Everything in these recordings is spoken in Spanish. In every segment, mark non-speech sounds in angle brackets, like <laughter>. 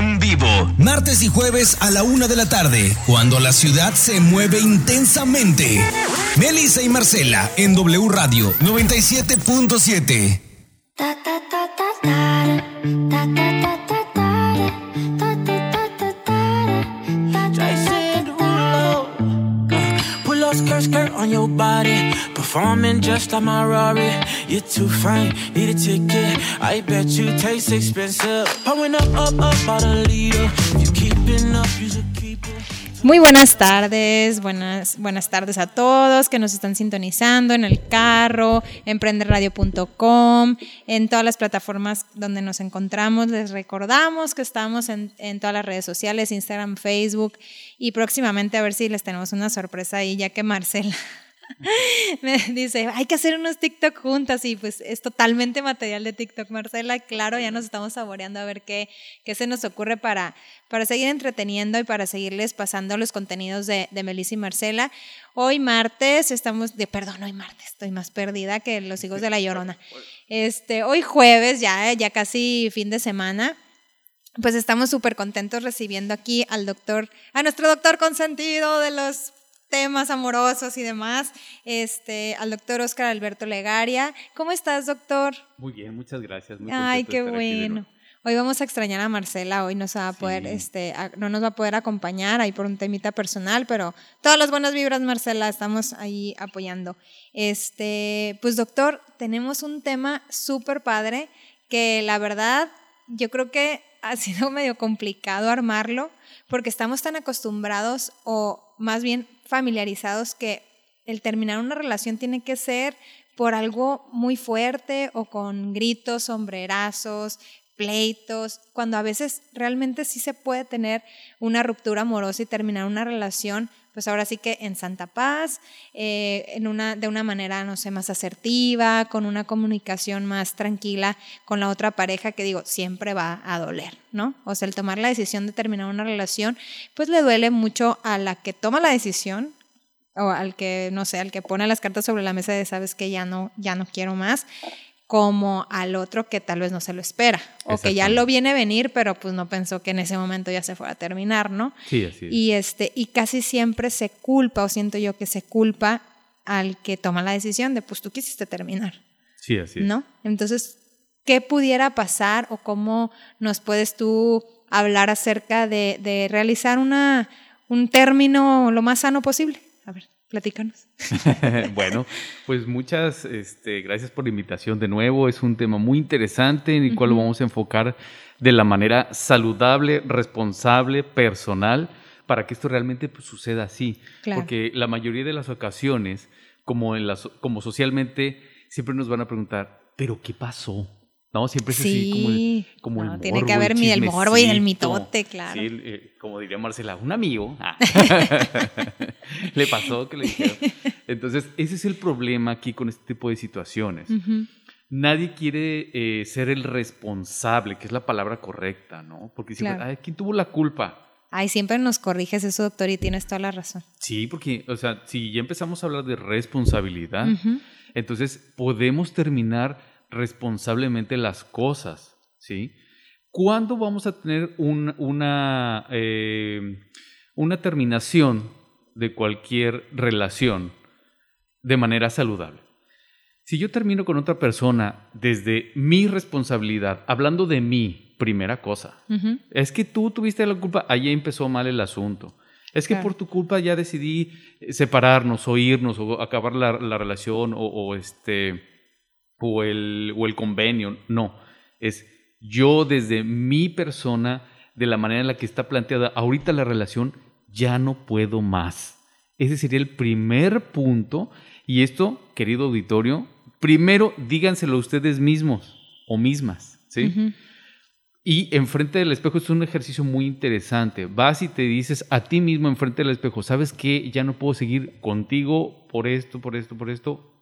en vivo. Martes y jueves a la una de la tarde, cuando la ciudad se mueve intensamente. Melissa y Marcela en W Radio 97.7. skirt, skirt on your body. Performing just like my Rari. You're too fine, need a ticket. I bet you taste expensive. Up. Muy buenas tardes, buenas, buenas tardes a todos que nos están sintonizando en el carro, emprenderradio.com, en todas las plataformas donde nos encontramos. Les recordamos que estamos en, en, todas las redes sociales, Instagram, Facebook y próximamente a ver si les tenemos una sorpresa ahí, ya que Marcela <laughs> me dice, hay que hacer unos TikTok juntas y pues es totalmente material de TikTok, Marcela. Claro, ya nos estamos saboreando a ver qué, qué se nos ocurre para, para seguir entreteniendo y para seguirles pasando los contenidos de, Melissa y Marcela. Hoy martes estamos, de perdón, hoy martes, estoy más perdida que los hijos de la llorona. Este, hoy jueves, ya, ya casi fin de semana pues estamos súper contentos recibiendo aquí al doctor, a nuestro doctor consentido de los temas amorosos y demás, este, al doctor Oscar Alberto Legaria. ¿Cómo estás, doctor? Muy bien, muchas gracias. Muy Ay, qué bueno. Hoy vamos a extrañar a Marcela, hoy no va a poder, sí. este, a, no nos va a poder acompañar ahí por un temita personal, pero todas las buenas vibras, Marcela, estamos ahí apoyando. Este, pues doctor, tenemos un tema súper padre que la verdad, yo creo que <laughs> ha sido medio complicado armarlo porque estamos tan acostumbrados o más bien familiarizados que el terminar una relación tiene que ser por algo muy fuerte o con gritos, sombrerazos, pleitos, cuando a veces realmente sí se puede tener una ruptura amorosa y terminar una relación, pues ahora sí que en santa paz, eh, en una, de una manera, no sé, más asertiva, con una comunicación más tranquila con la otra pareja, que digo, siempre va a doler, ¿no? O sea, el tomar la decisión de terminar una relación, pues le duele mucho a la que toma la decisión, o al que, no sé, al que pone las cartas sobre la mesa de sabes que ya no, ya no quiero más, como al otro que tal vez no se lo espera o que ya lo viene a venir, pero pues no pensó que en ese momento ya se fuera a terminar, ¿no? Sí, así es. Y, este, y casi siempre se culpa, o siento yo que se culpa al que toma la decisión de, pues tú quisiste terminar. Sí, así es. ¿No? Entonces, ¿qué pudiera pasar o cómo nos puedes tú hablar acerca de, de realizar una, un término lo más sano posible? A ver. Platícanos. <laughs> bueno, pues muchas este, gracias por la invitación de nuevo. Es un tema muy interesante en el cual lo vamos a enfocar de la manera saludable, responsable, personal, para que esto realmente pues, suceda así. Claro. Porque la mayoría de las ocasiones, como, en las, como socialmente, siempre nos van a preguntar, ¿pero qué pasó? No, siempre es sí. así como el, como no, el Tiene que haber el el morbo y el mitote, claro. Sí, eh, como diría Marcela, un amigo. Ah. <laughs> le pasó que le dijeron. Entonces, ese es el problema aquí con este tipo de situaciones. Uh -huh. Nadie quiere eh, ser el responsable, que es la palabra correcta, ¿no? Porque siempre, Claro. ay, ¿quién tuvo la culpa? Ay, siempre nos corriges eso, doctor, y tienes toda la razón. Sí, porque, o sea, si ya empezamos a hablar de responsabilidad, entonces podemos terminar responsablemente las cosas, ¿sí? ¿Cuándo vamos a tener un- una, eh, una terminación de cualquier relación de manera saludable? Si yo termino con otra persona desde mi responsabilidad, hablando de mí, primera cosa, es que tú tuviste la culpa, ahí empezó mal el asunto. Es que Claro. por tu culpa ya decidí separarnos o irnos o acabar la, la relación o, o este o el, o el convenio. No, es yo desde mi persona, de la manera en la que está planteada ahorita la relación, ya no puedo más. Ese sería el primer punto. Y esto, querido auditorio, primero díganselo ustedes mismos o mismas, ¿sí? Y enfrente del espejo es un ejercicio muy interesante. Vas y te dices a ti mismo enfrente del espejo, ¿sabes qué? Ya no puedo seguir contigo por esto, por esto, por esto,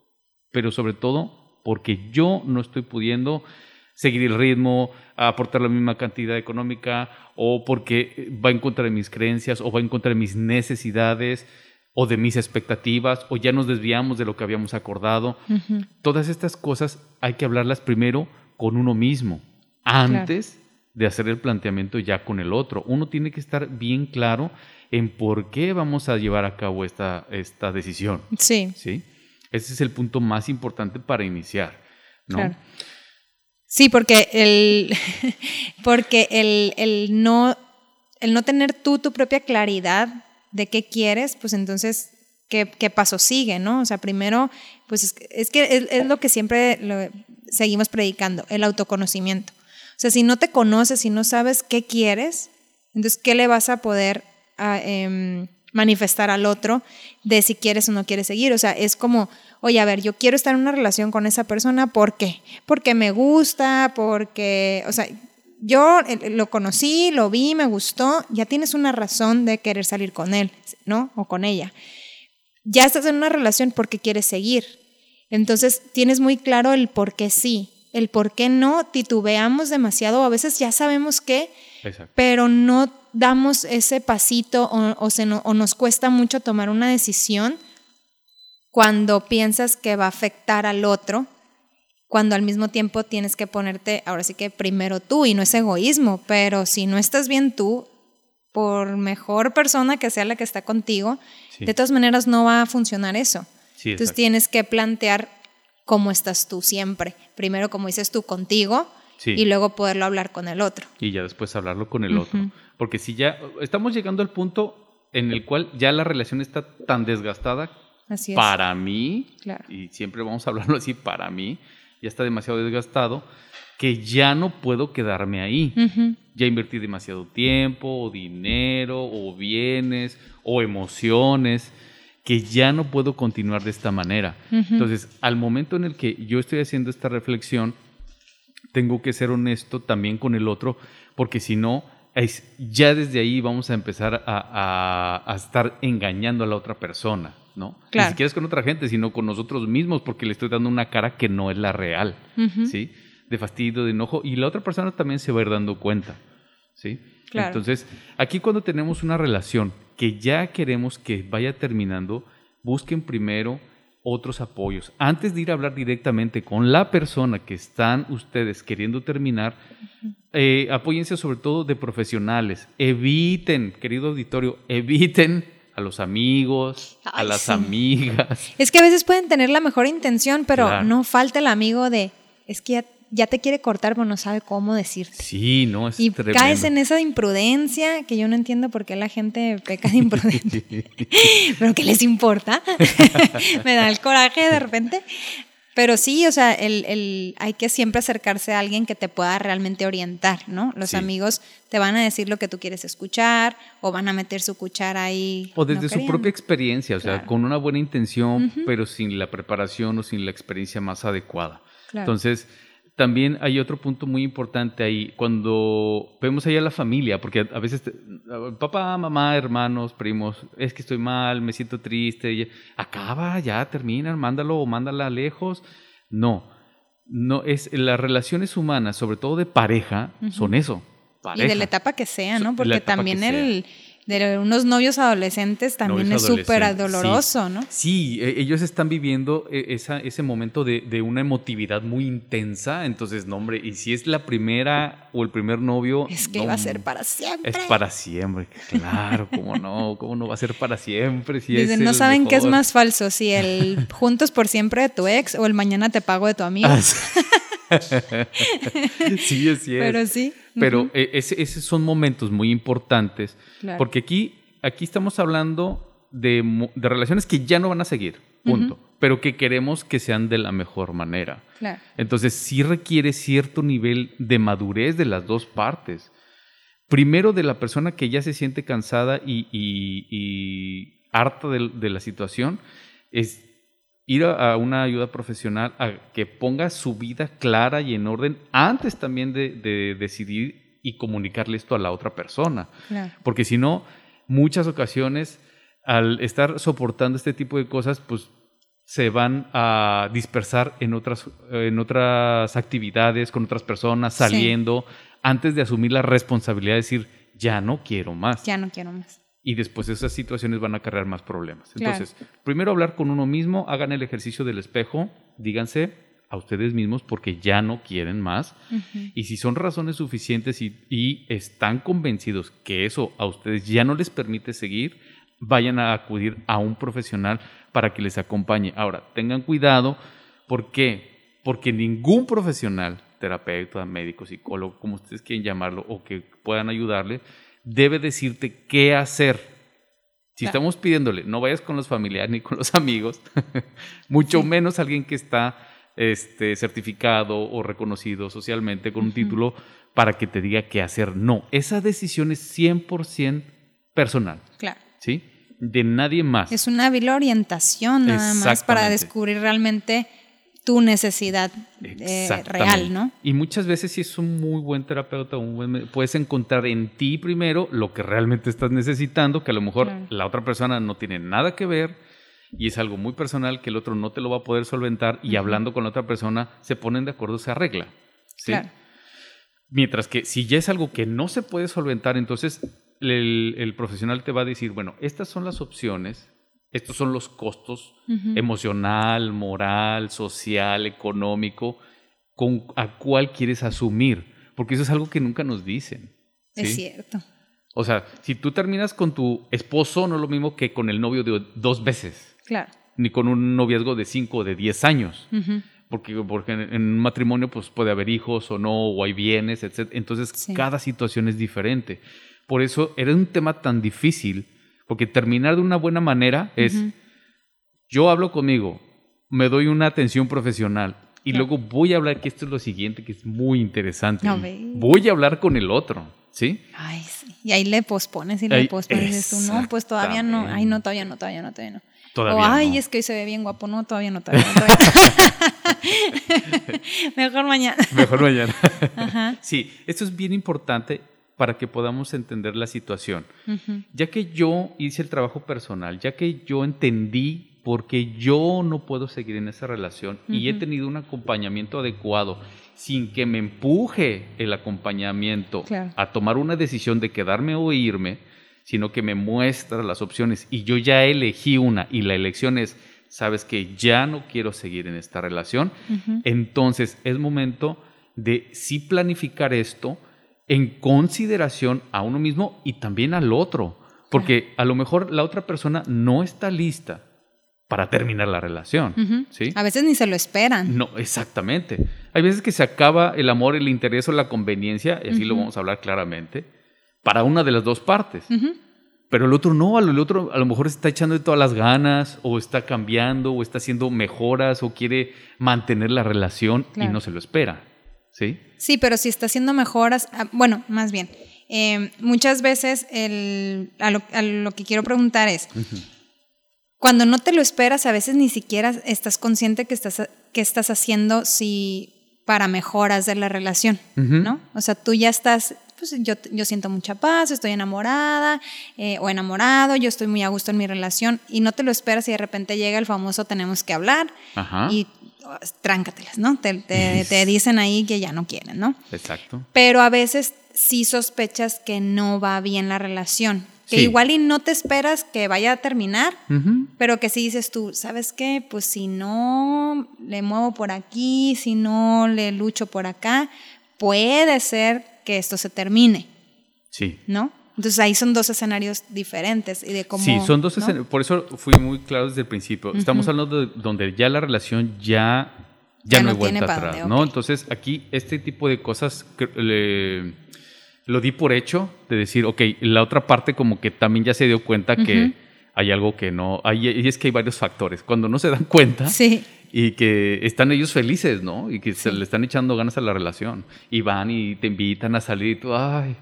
pero sobre todo porque yo no estoy pudiendo seguir el ritmo, aportar la misma cantidad económica, o porque va en contra de mis creencias, o va en contra de mis necesidades, o de mis expectativas, o ya nos desviamos de lo que habíamos acordado. Todas estas cosas hay que hablarlas primero con uno mismo, antes de hacer el planteamiento ya con el otro. Uno tiene que estar bien claro en por qué vamos a llevar a cabo esta, esta decisión. Sí. ¿sí? Ese es el punto más importante para iniciar. ¿no? Sí, porque el, <laughs> porque el, el, no, el no tener tú tu propia claridad de qué quieres, pues entonces, ¿qué, qué paso sigue? ¿no? O sea, primero, pues es, es que es, lo que siempre seguimos predicando, el autoconocimiento. O sea, si no te conoces, si no sabes qué quieres, entonces, ¿qué le vas a poder a, eh, manifestar al otro de si quieres o no quieres seguir? O sea, es como, oye, a ver, yo quiero estar en una relación con esa persona, ¿por qué? Porque me gusta, porque, o sea, yo lo conocí, lo vi, me gustó, ya tienes una razón de querer salir con él, ¿no? O con ella. Ya estás en una relación porque quieres seguir. Entonces, tienes muy claro el por qué sí el por qué no titubeamos demasiado, a veces ya sabemos qué, Exacto. pero no damos ese pasito o, o, se no, o, nos cuesta mucho tomar una decisión cuando piensas que va a afectar al otro, cuando al mismo tiempo tienes que ponerte, ahora sí que primero tú, y no es egoísmo, pero si no estás bien tú, por mejor persona que sea la que está contigo, sí. de todas maneras no va a funcionar eso. Sí, Entonces tienes que plantear cómo estás tú siempre. Primero, como dices tú, contigo sí. y luego poderlo hablar con el otro. Y ya después hablarlo con el uh -huh. otro. Porque si ya estamos llegando al punto en el cual ya la relación está tan desgastada, así es. para mí, claro. y siempre vamos a hablarlo así, para mí, ya está demasiado desgastado, que ya no puedo quedarme ahí. Uh -huh. Ya invertí demasiado tiempo, o dinero, o bienes, o emociones que ya no puedo continuar de esta manera. Uh -huh. Entonces, al momento en el que yo estoy haciendo esta reflexión, tengo que ser honesto también con el otro, porque si no, es, ya desde ahí vamos a empezar a, a, a, estar engañando a la otra persona, ¿no? Claro. Ni siquiera es con otra gente, sino con nosotros mismos, porque le estoy dando una cara que no es la real, uh -huh. ¿sí? De fastidio, de enojo, y la otra persona también se va a ir dando cuenta, ¿sí? Claro. Entonces, aquí cuando tenemos una relación que ya queremos que vaya terminando, busquen primero otros apoyos. Antes de ir a hablar directamente con la persona que están ustedes queriendo terminar, eh, apóyense sobre todo de profesionales. Eviten, querido auditorio, eviten a los amigos, Ay, a las sí. amigas. Es que a veces pueden tener la mejor intención, pero Claro. no falta el amigo de, es que ya, ya te quiere cortar, pero no sabe cómo decirte. Sí, no, es Y tremendo. caes en esa imprudencia que yo no entiendo por qué la gente peca de imprudente. <laughs> Pero ¿qué les importa? <laughs> Me da el coraje de repente. Pero sí, o sea, el, el, hay que siempre acercarse a alguien que te pueda realmente orientar, ¿no? Los Sí. amigos te van a decir lo que tú quieres escuchar o van a meter su cuchara ahí. O desde no su queriendo. propia experiencia, o sea, con una buena intención, pero sin la preparación o sin la experiencia más adecuada. Claro. Entonces, también hay otro punto muy importante ahí, cuando vemos ahí a la familia, porque a veces, te- papá, mamá, hermanos, primos, es que estoy mal, me siento triste, y- acaba, ya termina, mándalo o mándala lejos. No, no es las relaciones humanas, sobre todo de pareja, son eso. Y de la etapa que sea, ¿no? Porque también el de unos novios adolescentes también Novios es súper doloroso, ¿no? Sí, e- ellos están viviendo eh, esa, ese momento de, de una emotividad muy intensa, entonces, no, hombre, y si es la primera o el primer novio... Es que no, iba a ser para siempre. Es para siempre, claro, cómo no, cómo no va a ser para siempre. Si es Dicen, no saben qué es mejor". más falso, si el <laughs> juntos por siempre de tu ex o el mañana te pago de tu amigo. Ah, <laughs> sí. <laughs> sí, es. Pero sí. Pero ese- esos son momentos muy importantes, Claro. porque aquí, aquí estamos hablando de, de relaciones que ya no van a seguir, punto, pero que queremos que sean de la mejor manera. Claro. Entonces sí requiere cierto nivel de madurez de las dos partes. Primero de la persona que ya se siente cansada y, y- y harta de, de la situación, es ir a, a una ayuda profesional a que ponga su vida clara y en orden antes también de, de decidir y comunicarle esto a la otra persona. Claro. Porque si no, muchas ocasiones, al estar soportando este tipo de cosas, pues se van a dispersar en otras, en otras actividades, con otras personas, Sí. saliendo, antes de asumir la responsabilidad de decir, ya no quiero más. Ya no quiero más. Y después esas situaciones van a acarrear más problemas. Claro. Entonces, primero hablar con uno mismo, hagan el ejercicio del espejo, díganse, a ustedes mismos porque ya no quieren más. Y si son razones suficientes y, y, están convencidos que eso a ustedes ya no les permite seguir, vayan a acudir a un profesional para que les acompañe. Ahora, tengan cuidado, ¿por qué? Porque ningún profesional, terapeuta, médico, psicólogo, como ustedes quieren llamarlo, o que puedan ayudarle, debe decirte qué hacer. Si estamos pidiéndole, no vayas con los familiares ni con los amigos, <laughs> mucho menos alguien que está este, certificado o reconocido socialmente con un título para que te diga qué hacer. No, esa decisión es 100% personal. Claro. ¿Sí? De nadie más. Es una hábil orientación nada más para descubrir realmente tu necesidad eh, real, ¿no? Y muchas veces si es un muy buen terapeuta, puedes encontrar en ti primero lo que realmente estás necesitando, que a lo mejor la otra persona no tiene nada que ver, y es algo muy personal que el otro no te lo va a poder solventar y hablando con la otra persona se ponen de acuerdo, se arregla. ¿sí? Mientras que si ya es algo que no se puede solventar, entonces el, profesional te va a decir, bueno, estas son las opciones, estos son los costos emocional, moral, social, económico, con, a cuál quieres asumir, porque eso es algo que nunca nos dicen. Es cierto. O sea, si tú terminas con tu esposo, no es lo mismo que con el novio de dos veces. Claro. Ni con un noviazgo de 5 o de 10 años. Porque, porque en, un matrimonio pues, puede haber hijos o no, o hay bienes, etc. Entonces, cada situación es diferente. Por eso era un tema tan difícil, porque terminar de una buena manera es, yo hablo conmigo, me doy una atención profesional, y luego voy a hablar, que esto es lo siguiente, que es muy interesante. voy a hablar con el otro, ¿sí? Ay, sí. Y ahí le pospones y le pospones. Tú, no, pues todavía no. Ay, no, todavía no, todavía no, todavía no. Todavía o, ay, es que hoy se ve bien guapo. No, todavía no, todavía no. <laughs> <laughs> Mejor mañana. Mejor mañana. Ajá. Sí, esto es bien importante para que podamos entender la situación. Ya que yo hice el trabajo personal, ya que yo entendí por qué yo no puedo seguir en esa relación y he tenido un acompañamiento adecuado sin que me empuje el acompañamiento a tomar una decisión de quedarme o irme, sino que me muestra las opciones. Y yo ya elegí una y la elección es, sabes que ya no quiero seguir en esta relación, entonces es momento de sí planificar esto en consideración a uno mismo y también al otro, porque a lo mejor la otra persona no está lista para terminar la relación. ¿sí? A veces ni se lo esperan. No, exactamente. Hay veces que se acaba el amor, el interés o la conveniencia, y así lo vamos a hablar claramente, para una de las dos partes. Pero el otro no, el otro a lo mejor está echando de todas las ganas, o está cambiando, o está haciendo mejoras, o quiere mantener la relación y no se lo espera. ¿Sí? Sí, pero si está haciendo mejoras, ah, bueno, más bien, eh, muchas veces el, a, lo, que quiero preguntar es, cuando no te lo esperas, a veces ni siquiera estás consciente que estás, que estás haciendo si para mejoras de la relación, ¿no? O sea, tú ya estás, pues yo, yo siento mucha paz, estoy enamorada eh, o enamorado, yo estoy muy a gusto en mi relación y no te lo esperas y de repente llega el famoso tenemos que hablar y tráncatelas, ¿no? Te, te, dicen ahí que ya no quieren, ¿no? Exacto. Pero a veces sí sospechas que no va bien la relación que igual y no te esperas que vaya a terminar, pero que si dices tú, ¿sabes qué? Pues si no le muevo por aquí, si no le lucho por acá, puede ser que esto se termine. Sí. ¿No? Entonces ahí son dos escenarios diferentes y de cómo. Sí, son dos escenarios. Por eso fui muy claro desde el principio. Estamos hablando de donde ya la relación ya, ya, no, hay vuelta atrás, ¿no? Entonces aquí este tipo de cosas le lo di por hecho de decir, ok, la otra parte como que también ya se dio cuenta que hay algo que no, hay, y es que hay varios factores. Cuando no se dan cuenta sí. y que están ellos felices, ¿no? Y que se le están echando ganas a la relación y van y te invitan a salir y tú, ay,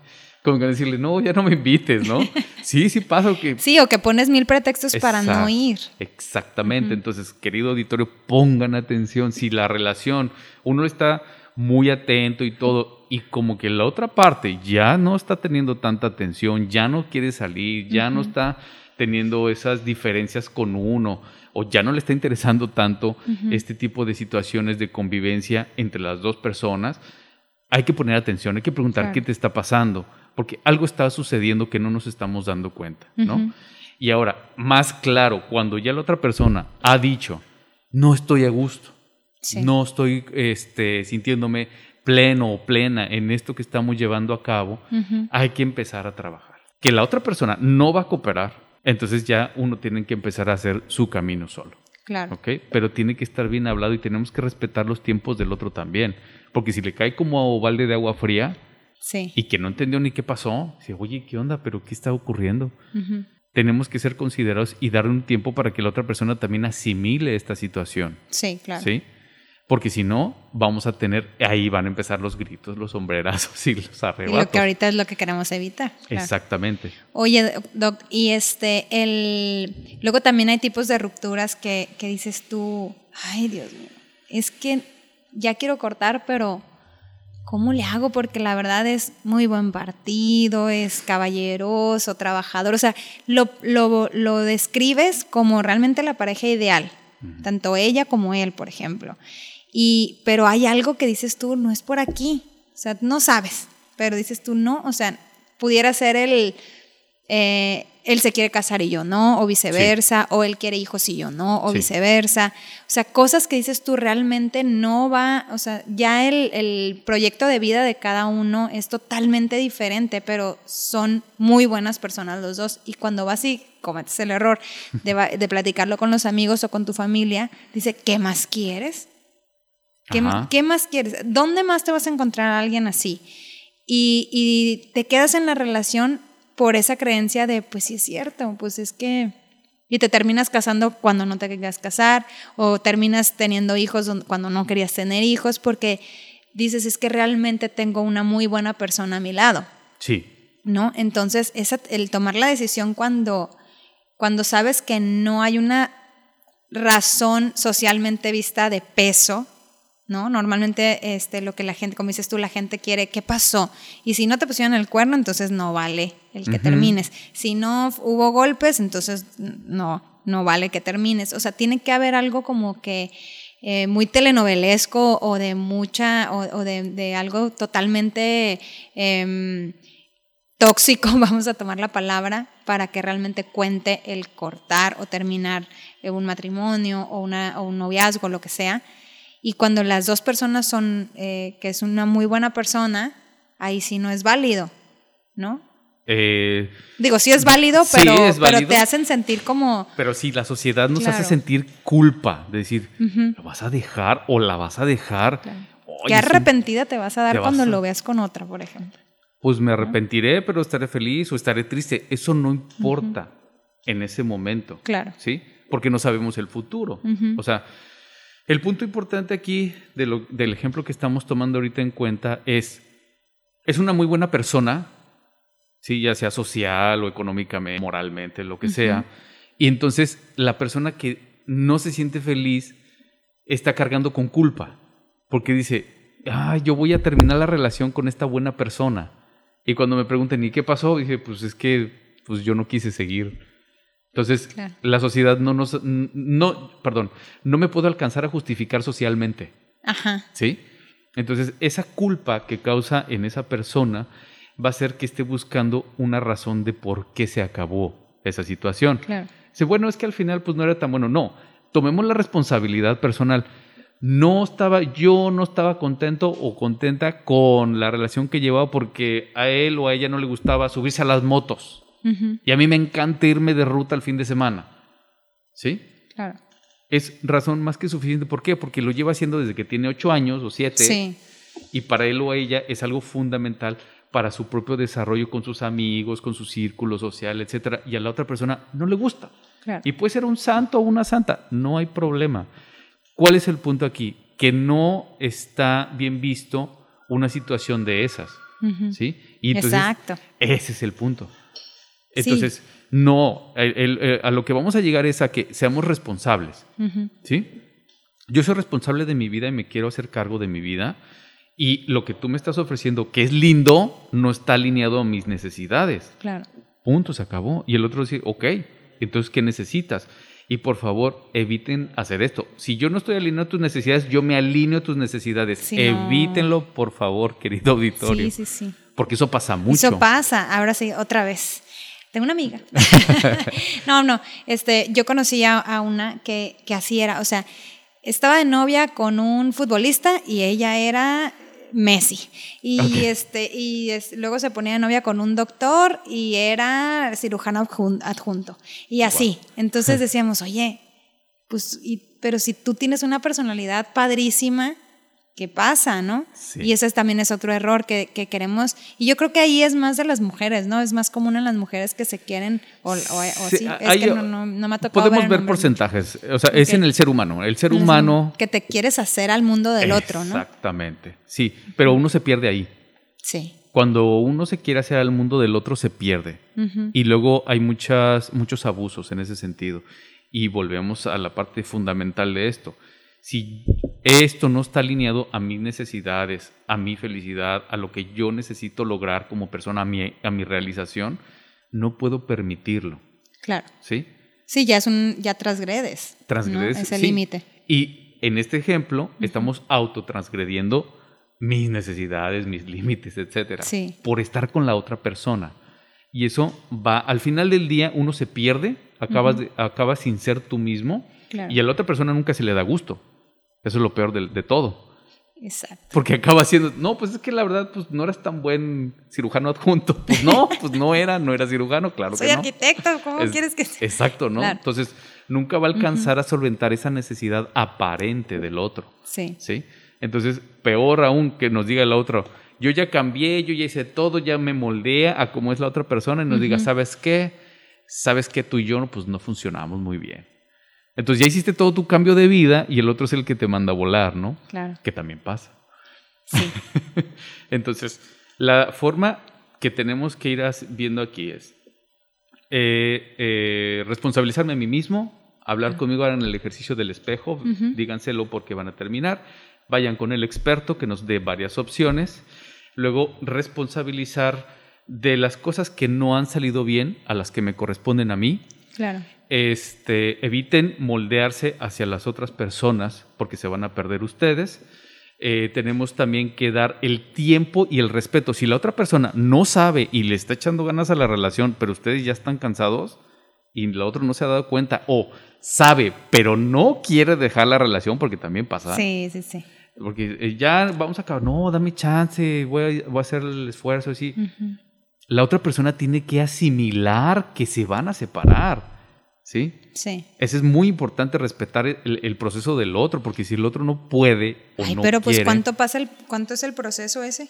como que decirle, no, ya no me invites, ¿no? <laughs> sí, sí pasa que... Sí, o que pones mil pretextos para no ir. Exactamente, entonces, querido auditorio, pongan atención, si la relación, uno está muy atento y todo, y como que la otra parte ya no está teniendo tanta atención, ya no quiere salir, ya no está teniendo esas diferencias con uno, o ya no le está interesando tanto este tipo de situaciones de convivencia entre las dos personas, hay que poner atención, hay que preguntar qué te está pasando, porque algo está sucediendo que no nos estamos dando cuenta, ¿no? Y ahora, más claro, cuando ya la otra persona ha dicho, no estoy a gusto, Sí. no estoy este, sintiéndome pleno o plena en esto que estamos llevando a cabo, hay que empezar a trabajar. Que la otra persona no va a cooperar, entonces ya uno tiene que empezar a hacer su camino solo. Claro. ¿ok? Pero tiene que estar bien hablado y tenemos que respetar los tiempos del otro también. Porque si le cae como balde de agua fría Sí. y que no entendió ni qué pasó, dice, oye, ¿qué onda? ¿Pero qué está ocurriendo? Tenemos que ser considerados y dar un tiempo para que la otra persona también asimile esta situación. Sí, claro. ¿Sí? Porque si no, vamos a tener, ahí van a empezar los gritos, los sombrerazos y los arrebatos. lo que ahorita es lo que queremos evitar. claro. Exactamente. Oye, Doc, y este, el, luego también hay tipos de rupturas que, que dices tú, ay Dios mío, es que ya quiero cortar, pero ¿cómo le hago? Porque la verdad es muy buen partido, es caballeroso, trabajador, o sea, lo, lo, lo describes como realmente la pareja ideal, tanto ella como él, por ejemplo. Y, pero hay algo que dices tú, no es por aquí, o sea, no sabes, pero dices tú, no, o sea, pudiera ser el, eh, él se quiere casar y yo no, o viceversa, o él quiere hijos y yo no, o Sí. viceversa. O sea, cosas que dices tú realmente no va, o sea, ya el, el proyecto de vida de cada uno es totalmente diferente, pero son muy buenas personas los dos. Y cuando vas y cometes el error de, de platicarlo con los amigos o con tu familia, dice, ¿qué más quieres? ¿Qué, más quieres? ¿Dónde más te vas a encontrar a alguien así? Y, y te quedas en la relación por esa creencia de, pues sí es cierto, pues es que... Y te terminas casando cuando no te querías casar, o terminas teniendo hijos cuando no querías tener hijos, porque dices, es que realmente tengo una muy buena persona a mi lado. Sí. ¿no? Entonces, esa, el tomar la decisión cuando, cuando sabes que no hay una razón socialmente vista de peso, ¿no? Normalmente este, lo que la gente, como dices tú, la gente quiere, ¿qué pasó? Y si no te pusieron el cuerno, entonces no vale el que termines. Si no hubo golpes, entonces no, no vale que termines. O sea, tiene que haber algo como que eh, muy telenovelesco o de mucha, o, o de, de algo totalmente em, tóxico, <laughs> vamos a tomar la palabra, para que realmente cuente el cortar o terminar eh, un matrimonio o, una, o un noviazgo, lo que sea. Y cuando las dos personas son, eh, que es una muy buena persona, ahí sí no es válido, ¿no? Eh, Digo, sí es válido, Sí, pero, es pero válido. te hacen sentir como... pero sí, la sociedad nos Claro. hace sentir culpa de decir. ¿lo vas a dejar o la vas a dejar? Claro. Qué un- arrepentida te vas a dar cuando a- lo veas con otra, por ejemplo. Pues me arrepentiré, pero estaré feliz o estaré triste. Eso no importa en ese momento. Claro. ¿Sí? Porque no sabemos el futuro. O sea, el punto importante aquí de lo- del ejemplo que estamos tomando ahorita en cuenta es, es una muy buena persona, ¿sí? ya sea social o económicamente, moralmente, lo que sea. Y entonces la persona que no se siente feliz está cargando con culpa, porque dice, ah, yo voy a terminar la relación con esta buena persona. Y cuando me preguntan, ¿y qué pasó? Dije, pues es que pues yo no quise seguir. Entonces, Claro. la sociedad no nos, no, perdón, no me puedo alcanzar a justificar socialmente, Ajá. ¿sí? Entonces, esa culpa que causa en esa persona va a hacer que esté buscando una razón de por qué se acabó esa situación. Claro. Dice, bueno, es que al final pues no era tan bueno. No, tomemos la responsabilidad personal. No estaba, yo no estaba contento o contenta con la relación que llevaba porque a él o a ella no le gustaba subirse a las motos. Y a mí me encanta irme de ruta el fin de semana. ¿Sí? Claro. Es razón más que suficiente. ¿Por qué? Porque lo lleva haciendo desde que tiene ocho años o siete. Sí. Y para él o ella es algo fundamental para su propio desarrollo con sus amigos, con su círculo social, etc. Y a la otra persona no le gusta. Claro. Y puede ser un santo o una santa, no hay problema. ¿Cuál es el punto aquí? Que no está bien visto una situación de esas. ¿Sí? Y entonces, Exacto. Ese es el punto. Sí. Entonces, no, el- el- eh, a lo que vamos a llegar es a que seamos responsables. ¿Sí? Yo soy responsable de mi vida y me quiero hacer cargo de mi vida. Y lo que tú me estás ofreciendo, que es lindo, no está alineado a mis necesidades. Claro. Punto, se acabó. Y el otro dice, ok, entonces, ¿qué necesitas? Y por favor, eviten hacer esto. Si yo no estoy alineado a tus necesidades, yo me alineo a tus necesidades. No. Evítenlo, por favor, querido auditorio. Sí, sí, sí. Porque eso pasa mucho. Eso pasa. Ahora sí, otra vez. Una amiga. <laughs> <laughs> no, no. Este, yo conocí a, a una que, que así era. O sea, estaba de novia con un futbolista y ella era Messi. Y este, y es- luego se ponía de novia con un doctor y era cirujano adjun- adjunto. Y así. Entonces <laughs> decíamos, oye, pues, y- pero si tú tienes una personalidad padrísima, ¿qué pasa, no? Sí. Y ese es- también es otro error que, que queremos. Y yo creo que ahí es más de las mujeres, ¿no? Es más común en las mujeres que se quieren, o, o- o Sí, sí, es que no, no- no me ha tocado Podemos ver hombres. porcentajes. O sea, es Ok. en el ser humano. El ser humano. Que te quieres hacer al mundo del otro, ¿no? Exactamente. Sí, pero uno se pierde ahí. Sí. Cuando uno se quiere hacer al mundo del otro, se pierde. Ujú. Y luego hay muchas, muchos abusos en ese sentido. Y volvemos a la parte fundamental de esto. Si esto no está alineado a mis necesidades, a mi felicidad, a lo que yo necesito lograr como persona, a mi, a mi realización, no puedo permitirlo. Claro. ¿Sí? Sí, ya es un, ya transgredes. ¿no? Transgredes. Ese sí. límite. Y en este ejemplo, estamos autotransgrediendo mis necesidades, mis límites, etcétera, Sí. por estar con la otra persona. Y eso va, al final del día, uno se pierde, acabas, de- acabas sin ser tú mismo, Claro. y a la otra persona nunca se le da gusto. Eso es lo peor de, de todo. Exacto. Porque acaba siendo, no, pues es que la verdad, pues no eras tan buen cirujano adjunto. Pues no, <laughs> pues no era, no era cirujano, claro Soy que no. arquitecto, ¿cómo Es- quieres que sea? Exacto, ¿no? Claro. Entonces, nunca va a alcanzar a solventar esa necesidad aparente del otro, Sí. ¿sí? Entonces, peor aún que nos diga el otro, yo ya cambié, yo ya hice todo, ya me moldea a cómo es la otra persona y nos diga, ¿sabes qué? ¿Sabes que tú y yo pues no funcionamos muy bien? Entonces ya hiciste todo tu cambio de vida y el otro es el que te manda a volar, ¿no? Claro. Que también pasa. Sí. <laughs> Entonces, la forma que tenemos que ir viendo aquí es eh, eh, responsabilizarme a mí mismo, hablar conmigo ahora en el ejercicio del espejo, díganselo porque van a terminar, vayan con el experto que nos dé varias opciones, luego responsabilizar de las cosas que no han salido bien a las que me corresponden a mí, Claro. Este, eviten moldearse hacia las otras personas porque se van a perder ustedes. Eh, tenemos también que dar el tiempo y el respeto. Si la otra persona no sabe y le está echando ganas a la relación, pero ustedes ya están cansados y la otra no se ha dado cuenta o sabe, pero no quiere dejar la relación porque también pasa. Sí, sí, sí. Porque eh, ya vamos a acabar, no, dame chance, voy a, voy a hacer el esfuerzo así. La otra persona tiene que asimilar que se van a separar. ¿Sí? Sí. Ese es muy importante respetar el, el proceso del otro, porque si el otro no puede o Ay, no pero pues quiere- ¿cuánto pasa el, cuánto es el proceso ese?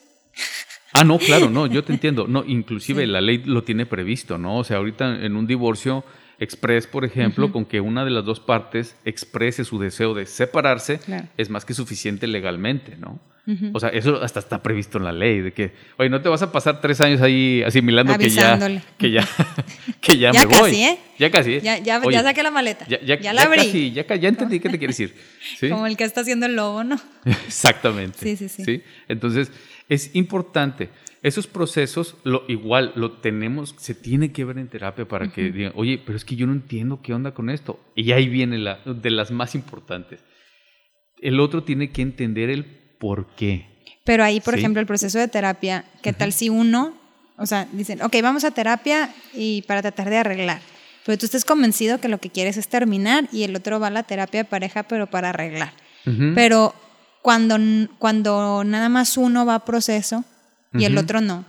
Ah, no, claro, no, <laughs> yo te entiendo. No, inclusive Sí. la ley lo tiene previsto, ¿no? O sea, ahorita en un divorcio express, por ejemplo, con que una de las dos partes exprese su deseo de separarse, Claro. es más que suficiente legalmente, ¿no? Ujú. O sea, eso hasta está previsto en la ley, de que, oye, no te vas a pasar tres años ahí asimilando que ya, que ya, <laughs> que ya, Ya me voy. casi, ¿eh? Ya casi, ¿eh? Ya, ya, Oye, ya saqué la maleta. ya, ya, ya la abrí. casi, ya, ya entendí qué te quieres decir. <laughs> ¿Sí? Como el que está haciendo el lobo, ¿no? <laughs> Exactamente. Sí, sí, sí. Entonces, es importante. Esos procesos, lo, igual, lo tenemos, se tiene que ver en terapia para que digan, oye, pero es que yo no entiendo qué onda con esto. Y ahí viene la de las más importantes. El otro tiene que entender el por qué. Pero ahí, por Sí. ejemplo, el proceso de terapia, ¿qué tal si uno, o sea, dicen, ok, vamos a terapia y para tratar de arreglar, pero tú estás convencido que lo que quieres es terminar y el otro va a la terapia de pareja, pero para arreglar. Pero cuando, cuando nada más uno va a proceso y el otro no.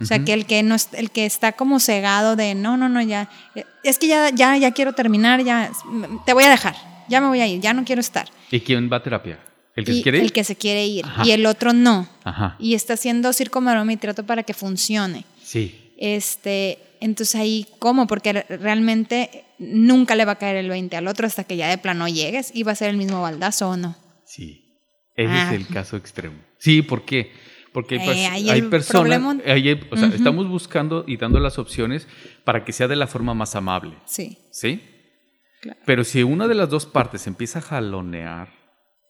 O sea, que el que no el que está como cegado de no, no, no, ya eh, es que ya ya ya quiero terminar, ya mm, te voy a dejar. Ya me voy a ir, ya no quiero estar. ¿Y quién va a terapia? ¿El que Y se quiere ir? el que se quiere ir Ajá. y el otro no. Ajá. Y está haciendo circo, maroma y teatro para que funcione. Sí. Este, entonces ahí, ¿cómo? Porque re- realmente nunca le va a caer el 20 al otro hasta que ya de plano llegues y va a ser el mismo baldazo o no. Sí, ese Ah. es el caso extremo. Sí, ¿por qué? Porque hay, Eh, hay personas, hay- o sea, estamos buscando y dando las opciones para que sea de la forma más amable, Sí. ¿sí? Claro. Pero si una de las dos partes empieza a jalonear,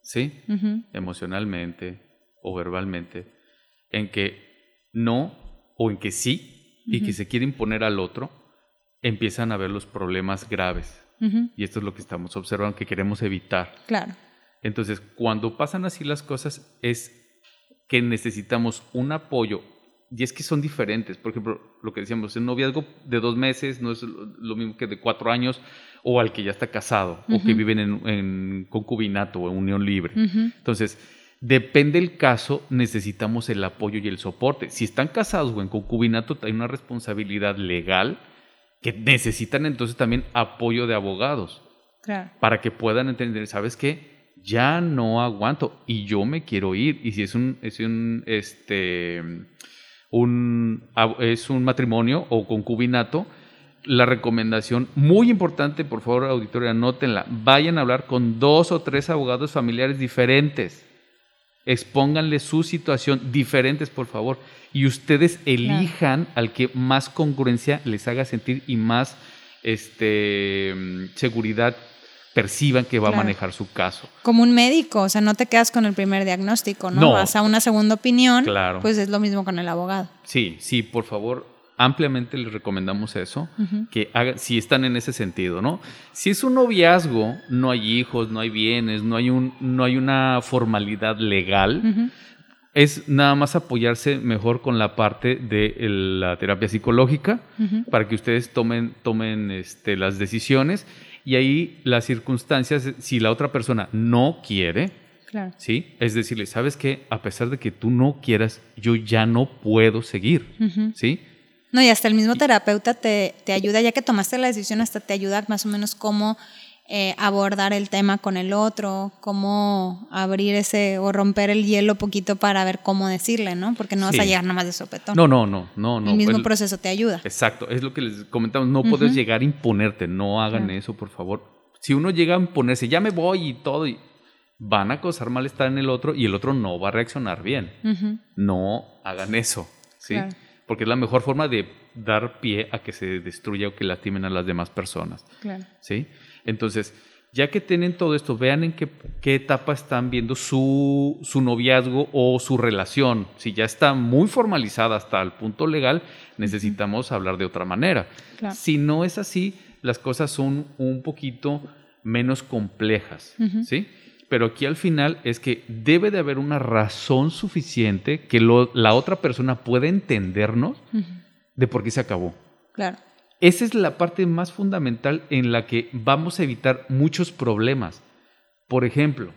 ¿sí? Emocionalmente o verbalmente, en que no o en que sí y que se quiere imponer al otro, empiezan a ver los problemas graves. Y esto es lo que estamos observando, que queremos evitar. Claro. Entonces, cuando pasan así las cosas, es que necesitamos un apoyo y es que son diferentes. Por ejemplo, lo que decíamos, un noviazgo de dos meses no es lo mismo que de cuatro años o al que ya está casado o que viven en, concubinato o en unión libre. Entonces, depende del caso, necesitamos el apoyo y el soporte. Si están casados o en concubinato, hay una responsabilidad legal que necesitan entonces también apoyo de abogados. Para que puedan entender, ¿sabes qué? Ya no aguanto y yo me quiero ir. Y si es un, es un, este, un, es un matrimonio o concubinato, la recomendación muy importante, por favor, auditorio, anótenla. Vayan a hablar con dos o tres abogados familiares diferentes. Expónganle su situación diferentes, por favor. Y ustedes elijan al que más congruencia les haga sentir y más este, seguridad perciban que va a manejar su caso. Como un médico, o sea, no te quedas con el primer diagnóstico, ¿no? Vas a una segunda opinión, claro. pues es lo mismo con el abogado. Sí, sí, por favor, ampliamente les recomendamos eso, que hagan, si están en ese sentido, ¿no? Si es un noviazgo, no hay hijos, no hay bienes, no hay, un, no hay una formalidad legal, es nada más apoyarse mejor con la parte de la terapia psicológica para que ustedes tomen, tomen este, las decisiones y ahí las circunstancias, si la otra persona no quiere, ¿sí? Es decirle, ¿sabes qué? A pesar de que tú no quieras, yo ya no puedo seguir, ¿sí? No, y hasta el mismo terapeuta te, te, ayuda, ya que tomaste la decisión, hasta te ayuda más o menos cómo eh, abordar el tema con el otro, cómo abrir ese o romper el hielo poquito para ver cómo decirle, ¿no? Porque no vas a llegar nada más de sopetón. No, no, no, no, no. El mismo proceso te ayuda. Exacto, es lo que les comentamos, no puedes llegar a imponerte, no hagan eso, por favor. Si uno llega a imponerse, ya me voy y todo, y van a causar malestar en el otro y el otro no va a reaccionar bien. No hagan eso, ¿sí? Porque es la mejor forma de dar pie a que se destruya o que lastimen a las demás personas. Claro. ¿Sí? Entonces, ya que tienen todo esto, vean en qué, etapa están viendo su, su, noviazgo o su relación. Si ya está muy formalizada hasta el punto legal, necesitamos hablar de otra manera. Si no es así, las cosas son un poquito menos complejas, ¿sí? Pero aquí al final es que debe de haber una razón suficiente que la otra persona pueda entendernos de por qué se acabó. Claro. Esa es la parte más fundamental en la que vamos a evitar muchos problemas. Por ejemplo,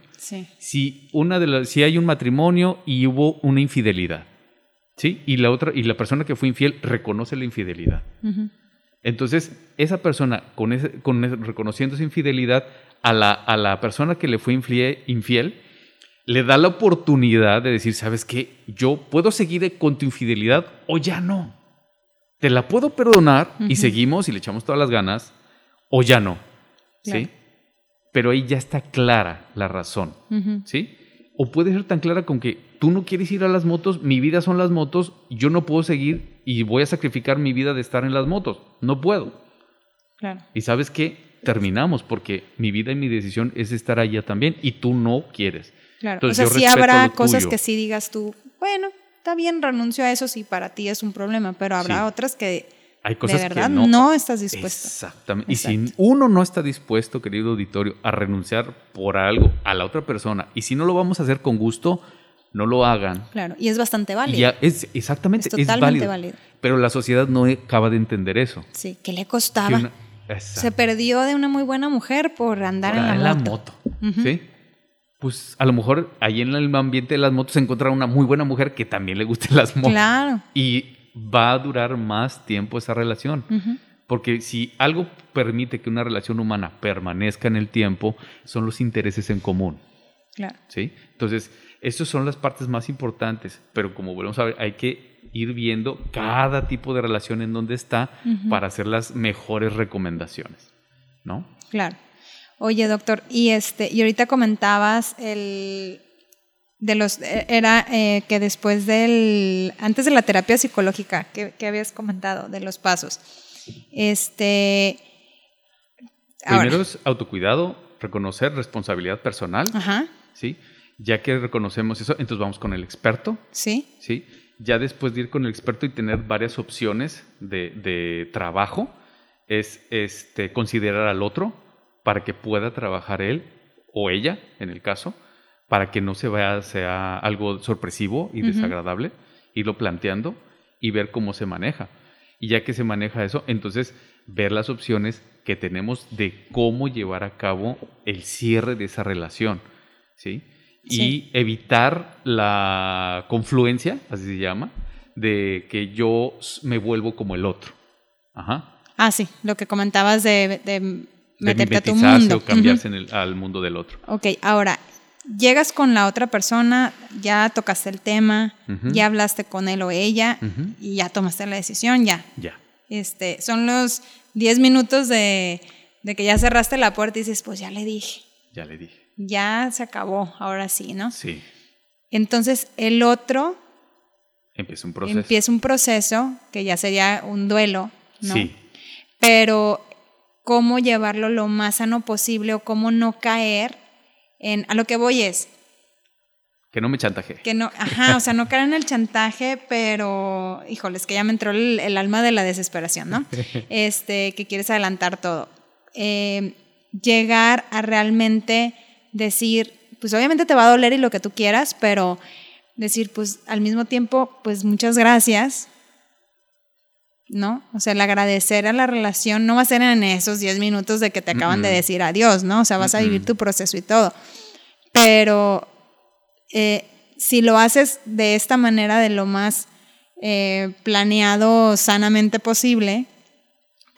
si, una de si hay un matrimonio y hubo una infidelidad, ¿sí? Y la, otra, y la persona que fue infiel reconoce la infidelidad. Entonces, esa persona, con, reconociendo esa infidelidad, a la, a la persona que le fue infiel, infiel, le da la oportunidad de decir, ¿sabes qué? Yo puedo seguir con tu infidelidad o ya no te la puedo perdonar y seguimos y le echamos todas las ganas, o ya no. ¿Sí? Pero ahí ya está clara la razón. ¿Sí? O puede ser tan clara con que tú no quieres ir a las motos, mi vida son las motos, yo no puedo seguir y voy a sacrificar mi vida de estar en las motos. No puedo. Claro. Y sabes qué? Terminamos porque mi vida y mi decisión es estar allá también y tú no quieres. Claro. o sea, sí habrá cosas que sí digas tú, bueno, está bien, renuncio a eso si para ti es un problema, pero habrá otras que Hay cosas de verdad no, estás dispuesto. Exactamente. Y si uno no está dispuesto, querido auditorio, a renunciar por algo a la otra persona, y si no lo vamos a hacer con gusto, no lo hagan. Claro, y es bastante válido. es, exactamente, es, totalmente válido, Pero la sociedad no acaba de entender eso. Sí, ¿qué le costaba? Se perdió de una muy buena mujer por andar en la moto. ¿Sí? Pues a lo mejor ahí en el ambiente de las motos se encuentra una muy buena mujer que también le gusten las motos. Claro. Y va a durar más tiempo esa relación. Porque si algo permite que una relación humana permanezca en el tiempo, son los intereses en común. Claro. ¿Sí? Entonces, estas son las partes más importantes, pero como volvemos a ver, hay que ir viendo cada tipo de relación en donde está para hacer las mejores recomendaciones, ¿no? Claro. Oye, doctor, y este, y ahorita comentabas el de los e, era eh, que después del antes de la terapia psicológica que, habías comentado de los pasos. Este primero es autocuidado, reconocer responsabilidad personal. Ajá. Sí. Ya que reconocemos eso, entonces vamos con el experto. Sí. Sí. Ya después de ir con el experto y tener varias opciones de, de trabajo, es este, considerar al otro, para que pueda trabajar él o ella, en el caso, para que no se vea sea algo sorpresivo y desagradable, irlo planteando y ver cómo se maneja. Y ya que se maneja eso, entonces ver las opciones que tenemos de cómo llevar a cabo el cierre de esa relación, ¿sí? Y evitar la confluencia, así se llama, de que yo me vuelvo como el otro. Ajá. Ah, sí, lo que comentabas De meterte a tu mundo. o cambiarse en el- al mundo del otro. Ok, ahora, llegas con la otra persona, ya tocaste el tema, ya hablaste con él o ella y ya tomaste la decisión, ya. Ya. Este, son los 10 minutos de, de que ya cerraste la puerta y dices, pues ya le dije, Ya le dije. ya se acabó, ahora sí, ¿no? Sí. Entonces el otro Empieza un proceso. empieza un proceso que ya sería un duelo, ¿no? Sí. Pero cómo llevarlo lo más sano posible o cómo no caer en... A lo que voy es, Que no me chantaje. que no, ajá, o sea, no caer en el chantaje, pero, híjoles, que ya me entró el, el alma de la desesperación, ¿no? <laughs> Este, que quieres adelantar todo. Eh, llegar a realmente decir, pues obviamente te va a doler y lo que tú quieras, pero decir, pues al mismo tiempo, pues muchas gracias, ¿no? O sea, el agradecer a la relación no va a ser en esos 10 minutos de que te acaban de decir adiós, ¿no? O sea, vas a vivir tu proceso y todo. Pero eh, si lo haces de esta manera, de lo más eh, planeado sanamente posible,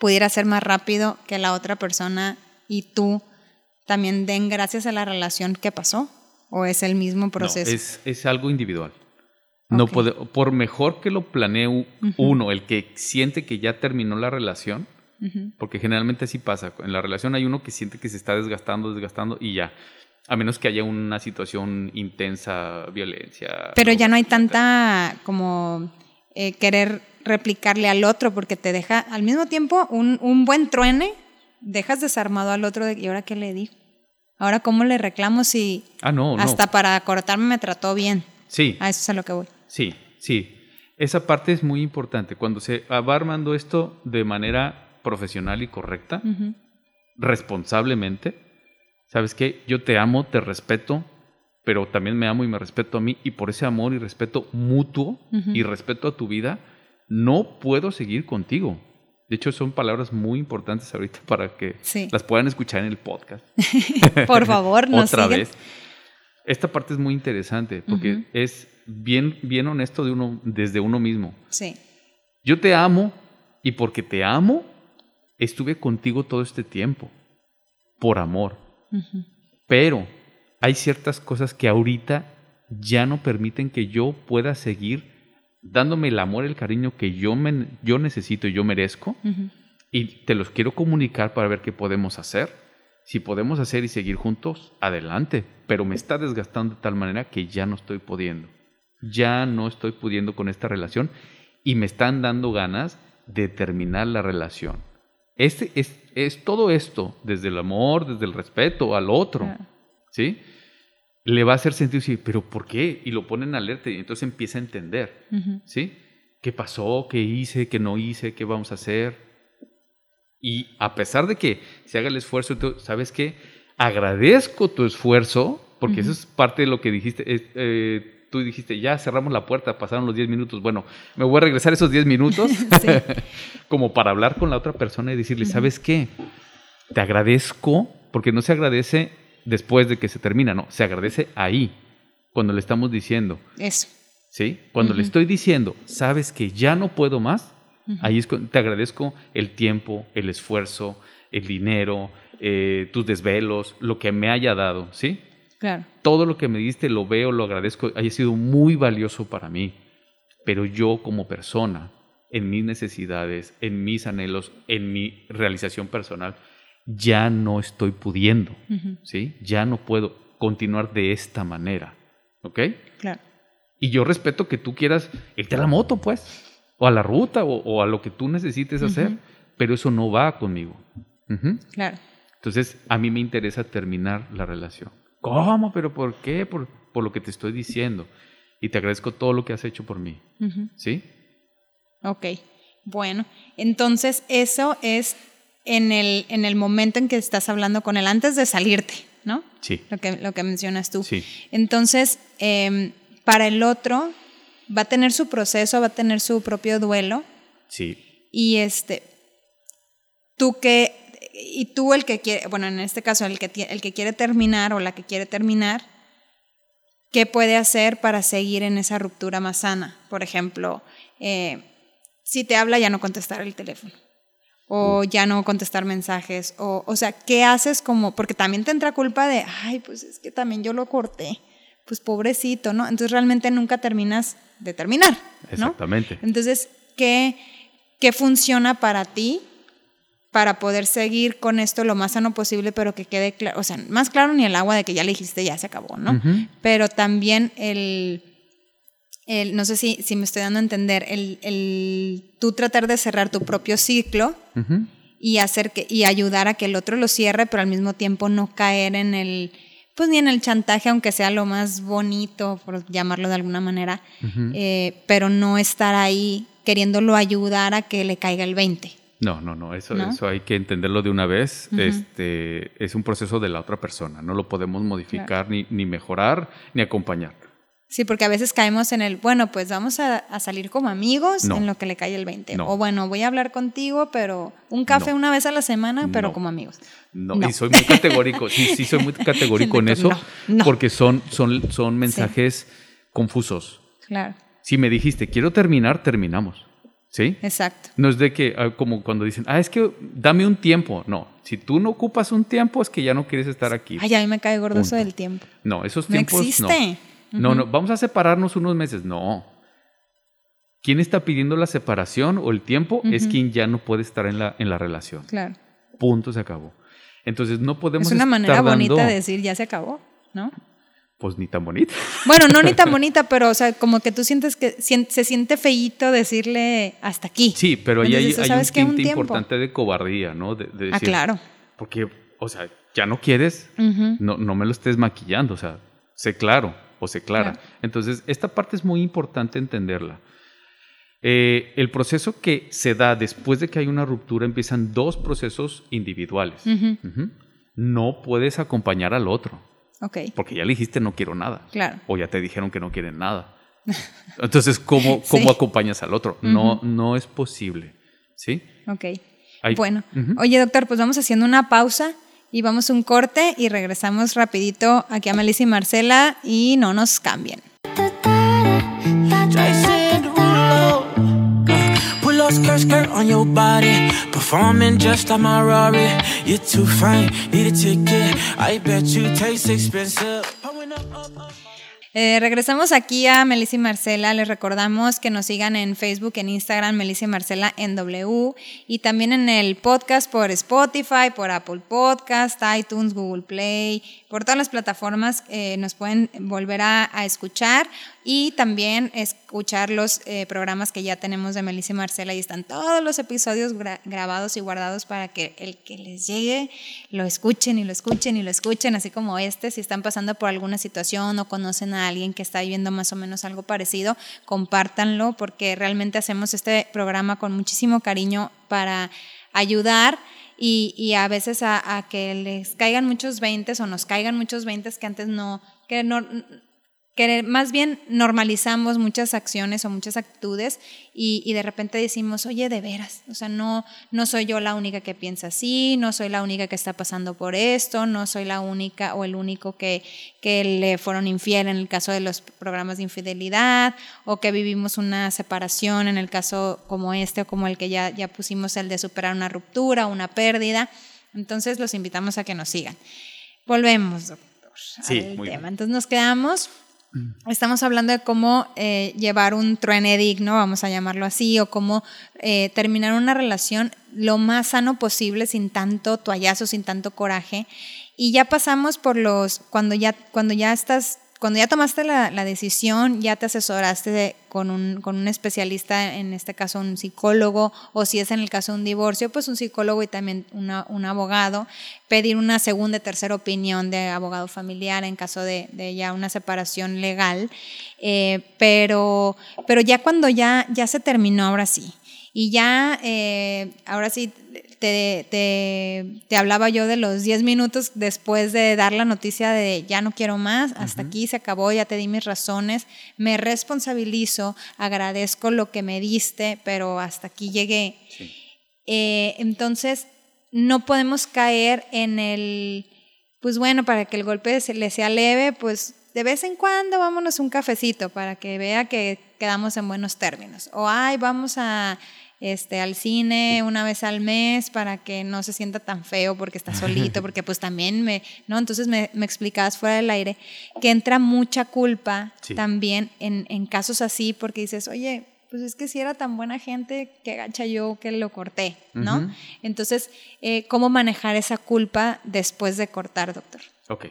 pudiera ser más rápido que la otra persona y tú también den gracias a la relación que pasó. ¿O es el mismo proceso? No, es, es algo individual. No puede, por mejor que lo planee uno, el que siente que ya terminó la relación, porque generalmente así pasa. En la relación hay uno que siente que se está desgastando, desgastando y ya. A menos que haya una situación intensa, violencia. Pero ya no hay tanta como eh, querer replicarle al otro porque te deja al mismo tiempo un, un buen truene, dejas desarmado al otro de, y ahora qué le digo. Ahora cómo le reclamo si Ah, no, no. hasta para cortarme me trató bien. Sí, A eso es a lo que voy. Sí, sí. Esa parte es muy importante. Cuando se va armando esto de manera profesional y correcta, responsablemente, ¿sabes qué? Yo te amo, te respeto, pero también me amo y me respeto a mí, y por ese amor y respeto mutuo y respeto a tu vida, no puedo seguir contigo. De hecho, son palabras muy importantes ahorita para que Sí. las puedan escuchar en el podcast. <laughs> Por favor, <laughs> nos Otra siguen. vez. Esta parte es muy interesante porque es bien, bien honesto de uno, desde uno mismo. Sí. Yo te amo y porque te amo, estuve contigo todo este tiempo. Por amor. Pero hay ciertas cosas que ahorita ya no permiten que yo pueda seguir dándome el amor, el cariño que yo, me, yo necesito y yo merezco. Y te los quiero comunicar para ver qué podemos hacer. Si podemos hacer y seguir juntos, adelante. Pero me está desgastando de tal manera que ya no estoy pudiendo. Ya no estoy pudiendo con esta relación y me están dando ganas de terminar la relación. Este es, es todo esto, desde el amor, desde el respeto al otro. ¿sí? Le va a hacer sentido decir, pero ¿por qué? Y lo ponen alerta y entonces empieza a entender. ¿sí? ¿Qué pasó? ¿Qué hice? ¿Qué no hice? ¿Qué vamos a hacer? Y a pesar de que se haga el esfuerzo, tú- ¿sabes qué? Agradezco tu esfuerzo, porque eso es parte de lo que dijiste. eh, tú dijiste, ya cerramos la puerta, pasaron los 10 minutos. Bueno, me voy a regresar esos 10 minutos <laughs> <laughs> como para hablar con la otra persona y decirle, ¿sabes qué? Te agradezco, porque no se agradece después de que se termina, no, se agradece ahí, cuando le estamos diciendo, Eso. ¿sí? Cuando le estoy diciendo, sabes que ya no puedo más, Ujú. ahí es te agradezco el tiempo, el esfuerzo, el dinero, eh, tus desvelos, lo que me haya dado, ¿sí? Claro. Todo lo que me diste lo veo, lo agradezco, haya sido muy valioso para mí. Pero yo como persona, en mis necesidades, en mis anhelos, en mi realización personal, ya no estoy pudiendo. ¿sí? Ya no puedo continuar de esta manera, ¿ok? Claro. Y yo respeto que tú quieras irte a la moto, pues, o a la ruta, o, o a lo que tú necesites hacer, pero eso no va conmigo. Claro. Entonces, a mí me interesa terminar la relación. ¿Cómo? ¿Pero por qué? Por, por lo que te estoy diciendo. Y te agradezco todo lo que has hecho por mí. ¿Sí? Ok, bueno, entonces eso es en el, en el momento en que estás hablando con él, antes de salirte, ¿no? Sí. Lo que, lo que mencionas tú. Sí. Entonces, em, para el otro, va a tener su proceso, va a tener su propio duelo. Sí. Y este, tú que, y tú el que quiere, bueno, en este caso el que, el que quiere terminar o la que quiere terminar, ¿qué puede hacer para seguir en esa ruptura más sana? Por ejemplo, eh, si te habla ya no contestar el teléfono o ya no contestar mensajes, o, o sea, ¿qué haces como, porque también te entra culpa de, ay, pues es que también yo lo corté, pues pobrecito, ¿no? Entonces realmente nunca terminas de terminar, ¿no? Exactamente. Entonces, ¿qué, qué funciona para ti para poder seguir con esto lo más sano posible, pero que quede claro, o sea, más claro ni el agua de que ya le dijiste ya se acabó, ¿no? Pero también el, el, no sé si, si me estoy dando a entender, el, el tú tratar de cerrar tu propio ciclo y hacer que, y ayudar a que el otro lo cierre, pero al mismo tiempo no caer en el, pues ni en el chantaje, aunque sea lo más bonito, por llamarlo de alguna manera, eh, pero no estar ahí queriéndolo ayudar a que le caiga el 20. No, no, no, eso, eso hay que entenderlo de una vez. este, es un proceso de la otra persona, no lo podemos modificar ni, ni, mejorar ni acompañar. Sí, porque a veces caemos en el, bueno, pues vamos a, a salir como amigos en lo que le cae el 20. O bueno, voy a hablar contigo, pero un café una vez a la semana, pero como amigos. No, y soy muy categórico, sí, sí, soy muy <laughs> categórico en eso, porque son, son, son mensajes confusos. Claro. Si me dijiste, quiero terminar, terminamos. ¿Sí? Exacto. No es de que, ah, como cuando dicen, ah, es que dame un tiempo. No, si tú no ocupas un tiempo es que ya no quieres estar aquí. Ay, a mí me cae gordo eso del tiempo. No, esos tiempos no. Existe. No, no, vamos a separarnos unos meses. No. ¿Quién está pidiendo la separación o el tiempo? Es quien ya no puede estar en la, en la relación. Claro. Punto, se acabó. Entonces no podemos. Es una manera bonita de decir ya se acabó, ¿no? Pues ni tan bonita. <laughs> Bueno, no ni tan bonita, pero o sea, como que tú sientes que se siente feíto decirle hasta aquí. Sí, pero ahí hay, hay un tinte importante de cobardía, ¿no? De, de decir, ah, claro. Porque, o sea, ya no quieres, no, no me lo estés maquillando, o sea, sé claro o sé clara. Claro. Entonces, esta parte es muy importante entenderla. Eh, el proceso que se da después de que hay una ruptura empiezan dos procesos individuales. Uh -huh. Uh -huh. No puedes acompañar al otro. Okay. Porque ya le dijiste no quiero nada. Claro. O ya te dijeron que no quieren nada. <laughs> Entonces, ¿cómo, cómo sí. acompañas al otro? Uh -huh. No, no es posible. ¿Sí? Ok. Bueno. Oye, doctor, pues vamos haciendo una pausa y vamos un corte y regresamos rapidito aquí a Melissa y Marcela y no nos cambien. skirt, skirt on your body. Performing just like my Rari. You're too fine, need a ticket. I bet you taste expensive. Eh, regresamos aquí a Melissa y Marcela. Les recordamos que nos sigan en Facebook, en Instagram, Melissa y Marcela en W. Y también en el podcast por Spotify, por Apple Podcast, iTunes, Google Play, por todas las plataformas eh, nos pueden volver a, escuchar y también escuchar los eh, programas que ya tenemos de Melissa y Marcela. Y están todos los episodios gra grabados y guardados para que el que les llegue lo escuchen y lo escuchen y lo escuchen, así como este, si están pasando por alguna situación o conocen a alguien que está viviendo más o menos algo parecido, compártanlo porque realmente hacemos este programa con muchísimo cariño para ayudar y, y a veces a, a, que les caigan muchos veintes o nos caigan muchos veintes que antes no, que no, que más bien normalizamos muchas acciones o muchas actitudes y, y, de repente decimos, oye, de veras, o sea, no, no soy yo la única que piensa así, no soy la única que está pasando por esto, no soy la única o el único que, que le fueron infiel en el caso de los programas de infidelidad o que vivimos una separación en el caso como este o como el que ya, ya pusimos el de superar una ruptura, una pérdida. Entonces los invitamos a que nos sigan. Volvemos, doctor, sí, al tema. Bien. Entonces nos quedamos Estamos hablando de cómo eh, llevar un truene digno, vamos a llamarlo así, o cómo eh, terminar una relación lo más sano posible, sin tanto toallazo, sin tanto coraje. Y ya pasamos por los, cuando ya, cuando ya estás cuando ya tomaste la, la decisión, ya te asesoraste de, con, un, con, un, especialista, en este caso un psicólogo, o si es en el caso de un divorcio, pues un psicólogo y también una, un abogado, pedir una segunda y tercera opinión de abogado familiar en caso de, de ya una separación legal. Eh, pero, pero ya cuando ya, ya se terminó, ahora sí, y ya, eh, ahora sí, te, te, te hablaba yo de los 10 minutos después de dar la noticia de ya no quiero más, hasta aquí se acabó, ya te di mis razones, me responsabilizo, agradezco lo que me diste, pero hasta aquí llegué. Eh, entonces, no podemos caer en el, pues bueno, para que el golpe se le sea leve, pues de vez en cuando vámonos un cafecito para que vea que quedamos en buenos términos. O ay, vamos a este, al cine una vez al mes para que no se sienta tan feo porque está solito, <laughs> porque pues también me, ¿no? Entonces me, me explicabas fuera del aire que entra mucha culpa también en, en, casos así porque dices, oye, pues es que si era tan buena gente, que gacha yo que lo corté, ¿no? Entonces, eh, ¿cómo manejar esa culpa después de cortar, doctor? Ok.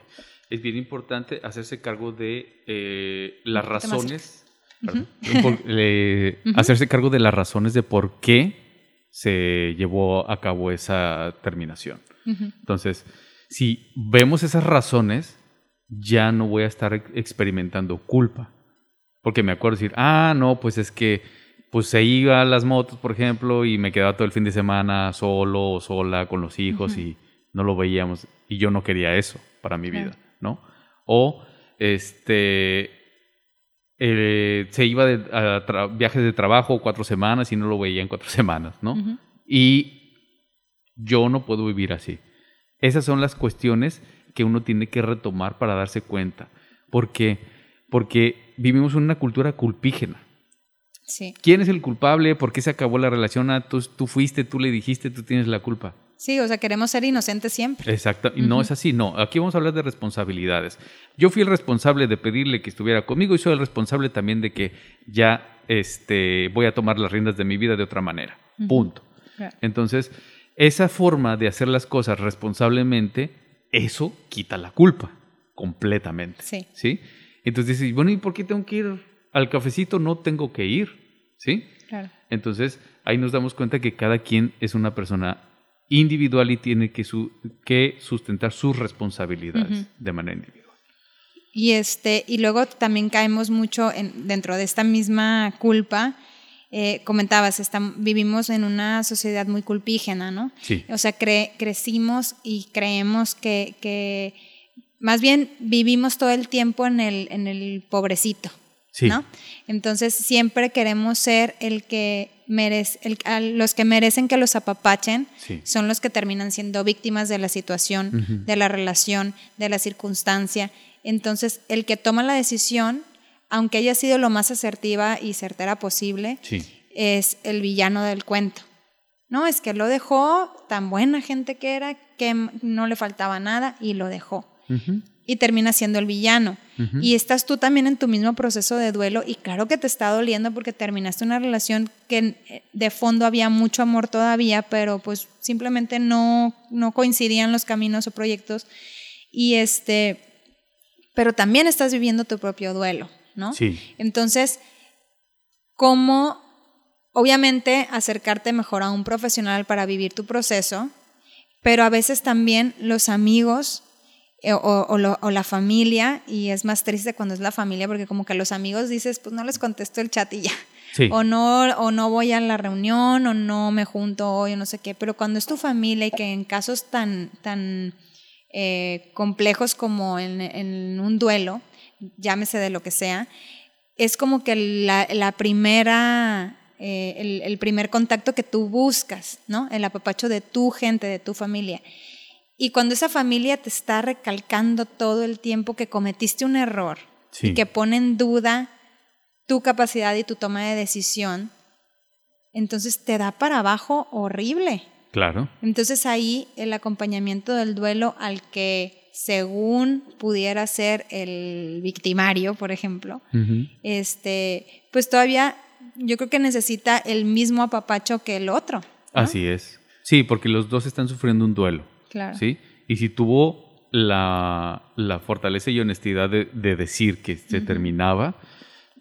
Es bien importante hacerse cargo de eh, las razones hacerse cargo de las razones de por qué se llevó a cabo esa terminación. Entonces, si vemos esas razones, ya no voy a estar experimentando culpa. Porque me acuerdo decir, ah, no, pues es que pues se iba a las motos, por ejemplo, y me quedaba todo el fin de semana solo o sola con los hijos y no lo veíamos. Y yo no quería eso para mi vida, ¿no? O este eh, se iba a viajes de trabajo cuatro semanas y no lo veía en cuatro <laughs> semanas, ¿no? Y yo no puedo vivir así. Esas son las cuestiones que uno tiene que retomar para darse cuenta. ¿Por qué? Porque vivimos en una cultura culpígena. Sí. ¿Quién es el culpable? ¿Por qué se acabó la relación? Ah, tú, tú fuiste, tú le dijiste, tú tienes la culpa. Sí, o sea, queremos ser inocentes siempre. Exacto, y no es así, no. Aquí vamos a hablar de responsabilidades. Yo fui el responsable de pedirle que estuviera conmigo y soy el responsable también de que ya este, voy a tomar las riendas de mi vida de otra manera. Punto. Entonces, esa forma de hacer las cosas responsablemente, eso quita la culpa completamente. Sí. ¿sí? Entonces dices, bueno, ¿y por qué tengo que ir al cafecito? No tengo que ir. ¿Sí? Claro. Entonces, ahí nos damos cuenta que cada quien es una persona individual y tiene que, que sustentar sus responsabilidades de manera individual. Y, este, y luego también caemos mucho en, dentro de esta misma culpa. Eh, comentabas, vivimos en una sociedad muy culpígena, ¿no? Sí. O sea, crecimos y creemos que, que, más bien vivimos todo el tiempo en el, en el pobrecito, sí. ¿no? Entonces siempre queremos ser el que merece, los que merecen que los apapachen son los que terminan siendo víctimas de la situación, de la relación, de la circunstancia. Entonces, el que toma la decisión, aunque haya sido lo más asertiva y certera posible, es el villano del cuento. No, es que lo dejó, tan buena gente que era, que no le faltaba nada y lo dejó y termina siendo el villano. Y estás tú también en tu mismo proceso de duelo y claro que te está doliendo porque terminaste una relación que eh, de fondo había mucho amor todavía, pero pues simplemente no, no coincidían los caminos o proyectos. Y este, pero también estás viviendo tu propio duelo, ¿no? Sí. Entonces, ¿cómo, obviamente, acercarte mejor a un profesional para vivir tu proceso? Pero a veces también los amigos eh, o, la familia, y es más triste cuando es la familia, porque como que los amigos dices, pues no les contesto el chat y ya. O, no, o no voy a la reunión, o no me junto hoy, o no sé qué. Pero cuando es tu familia y que en casos tan, tan eh, complejos como en, un duelo, llámese de lo que sea, es como que la, primera, eh, el, el, primer contacto que tú buscas, ¿no? El apapacho de tu gente, de tu familia. Y cuando esa familia te está recalcando todo el tiempo que cometiste un error y que pone en duda tu capacidad y tu toma de decisión, entonces te da para abajo horrible. Claro. Entonces ahí el acompañamiento del duelo al que según pudiera ser el victimario, por ejemplo, este, pues todavía yo creo que necesita el mismo apapacho que el otro. Así es. Sí, porque los dos están sufriendo un duelo. ¿Sí? Y si tuvo la, fortaleza y honestidad de, decir que se terminaba,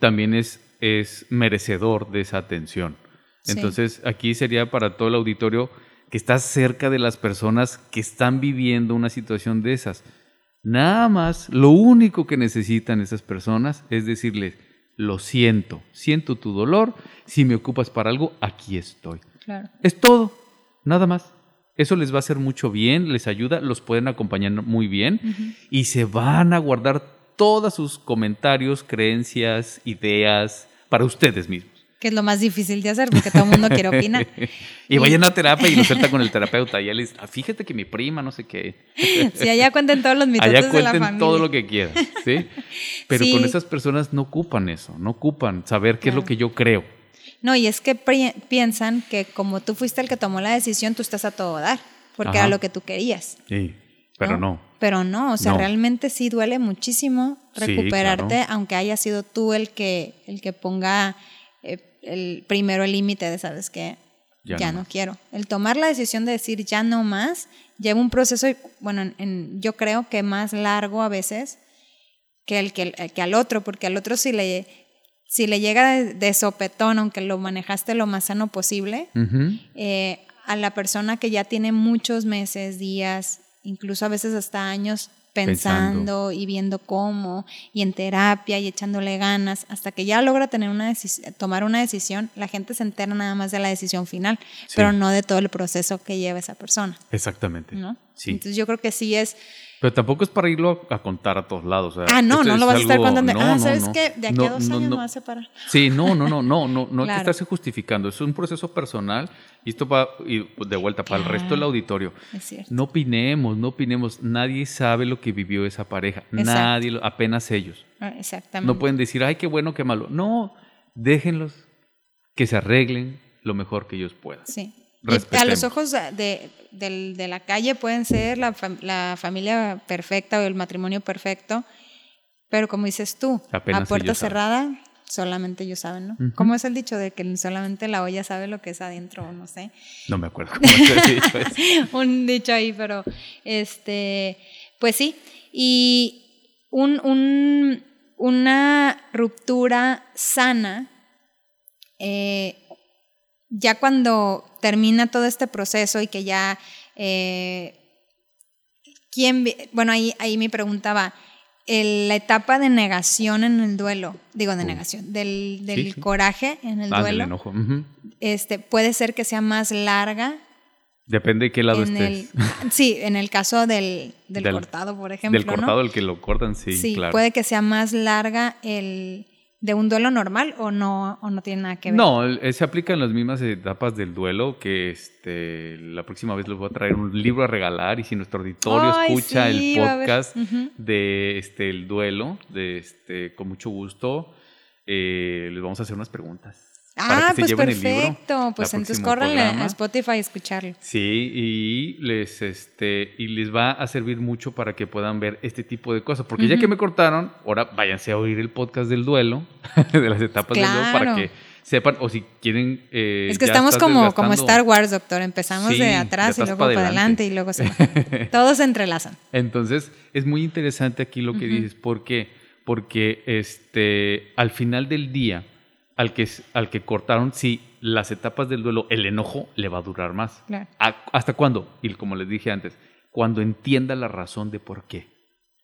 también es, es merecedor de esa atención. Entonces, aquí sería para todo el auditorio que está cerca de las personas que están viviendo una situación de esas. Nada más, lo único que necesitan esas personas es decirles, lo siento, siento tu dolor, si me ocupas para algo, aquí estoy. Claro. Es todo, nada más. Eso les va a hacer mucho bien, les ayuda, los pueden acompañar muy bien y se van a guardar todos sus comentarios, creencias, ideas para ustedes mismos. Que es lo más difícil de hacer porque todo el mundo quiere opinar. <laughs> y vayan a terapia y lo sueltan con el <laughs> terapeuta. Y ya les ah, fíjate que mi prima, no sé qué. sí, allá cuenten todos los allá cuenten de la familia. todo lo que quieran, ¿sí? <laughs> Pero Sí. con esas personas no ocupan eso, no ocupan saber qué es lo que yo creo. No, y es que piensan que como tú fuiste el que tomó la decisión, tú estás a todo dar, porque Ajá. era lo que tú querías. Sí, pero no. Pero no, o sea, No. realmente sí duele muchísimo Sí, recuperarte, claro. aunque haya sido tú el que, el que ponga eh, el, primero el límite de, ¿sabes qué? Ya Ya, no no, quiero. El tomar la decisión de decir ya no más, lleva un proceso, bueno, en- en- yo creo que más largo a veces que, el, que, el- que al otro, porque al otro si le, si le llega de, de sopetón, aunque lo manejaste lo más sano posible, eh, a la persona que ya tiene muchos meses, días, incluso a veces hasta años pensando, Pensando. y viendo cómo, y en terapia y echándole ganas, hasta que ya logra tener una tomar una decisión, la gente se entera nada más de la decisión final, Sí. pero no de todo el proceso que lleva esa persona, Exactamente. ¿no? Sí. Entonces yo creo que sí es, Pero tampoco es para irlo a contar a todos lados. o sea, ah, no, esto no lo vas a estar contando, no, ah, no, ¿sabes no. qué? De aquí No, a dos años no. me vas a separar. Sí, no, no, no, no, no, no hay que <laughs> Claro. estarse justificando. Es un proceso personal y esto va y de vuelta para el resto del Claro. auditorio. Es cierto. No opinemos, no opinemos. Nadie sabe lo que vivió esa pareja. Exacto. Nadie, apenas ellos. Ah, Exactamente. No pueden decir, ay, qué bueno, qué malo. No, déjenlos que se arreglen lo mejor que ellos puedan. Sí. A los ojos de, del- de la calle pueden ser la, la familia perfecta o el matrimonio perfecto, pero como dices tú, Apenas a puerta ellos saben. cerrada solamente ellos saben, ¿no? Ujú. ¿Cómo es el dicho de que solamente la olla sabe lo que es adentro o no sé? No me acuerdo cómo dicho <laughs> un dicho ahí, pero este, pues sí. Y un, un- una ruptura sana, eh, ya cuando termina todo este proceso y que ya, eh, ¿quién, bueno, ahí, ahí mi pregunta va, el- la etapa de negación en el duelo, digo de negación, del, del Sí, sí. coraje en el Ah, del duelo, enojo. ujú. este, puede ser que sea más larga Depende de qué lado estés. el, sí, en el caso del, del, Del- cortado, por ejemplo. Del cortado, ¿no? el que lo cortan, sí, Sí, claro. puede que sea más larga el de un duelo normal o no, o no tiene nada que ver. No, eh, se aplican las mismas etapas del duelo que este la próxima vez les voy a traer un libro a regalar y si nuestro auditorio Ay, escucha sí, el podcast Ujú. de este el duelo, de este con mucho gusto eh, les vamos a hacer unas preguntas. Ah, pues libro perfecto. Pues entonces córranle a Spotify a escucharlo. Sí, y les este y les va a servir mucho para que puedan ver este tipo de cosas, porque ya que me cortaron, ahora váyanse a oír el podcast del duelo, <laughs> de las etapas del duelo para que sepan o si quieren eh, Es que estamos como, como Star Wars, doctor. Empezamos Sí, de atrás y luego para adelante y luego se... <laughs> Todos se entrelazan. Entonces, es muy interesante aquí lo que dices. ¿Por qué? Porque este, al final del día, al que, al que cortaron, sí, las etapas del duelo, el enojo le va a durar más. Claro. ¿A- ¿Hasta cuándo? Y como les dije antes, cuando entienda la razón de por qué.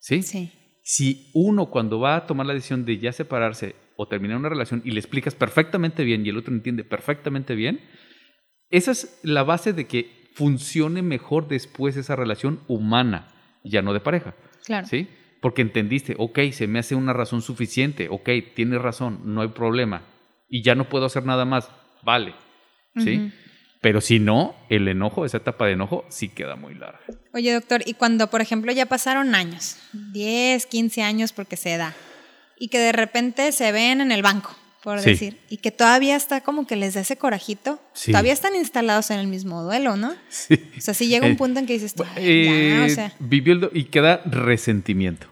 ¿Sí? Sí. Si uno cuando va a tomar la decisión de ya separarse o terminar una relación y le explicas perfectamente bien y el otro entiende perfectamente bien, esa es la base de que funcione mejor después esa relación humana, ya no de pareja. Claro. ¿Sí? Porque entendiste, ok, se me hace una razón suficiente, ok, tienes razón, no hay problema. Y ya no puedo hacer nada más, vale. ¿Sí? Pero si no, el enojo, esa etapa de enojo, sí queda muy larga. Oye, doctor, y cuando, por ejemplo, ya pasaron años, 10, 15 años porque se da, y que de repente se ven en el banco, por Sí. decir, y que todavía está como que les da ese corajito, Sí. todavía están instalados en el mismo duelo, ¿no? Sí. O sea, si llega un Eh, punto en que dices, tú, "Ay, Eh, ya, o sea, vivió el do- y queda resentimiento.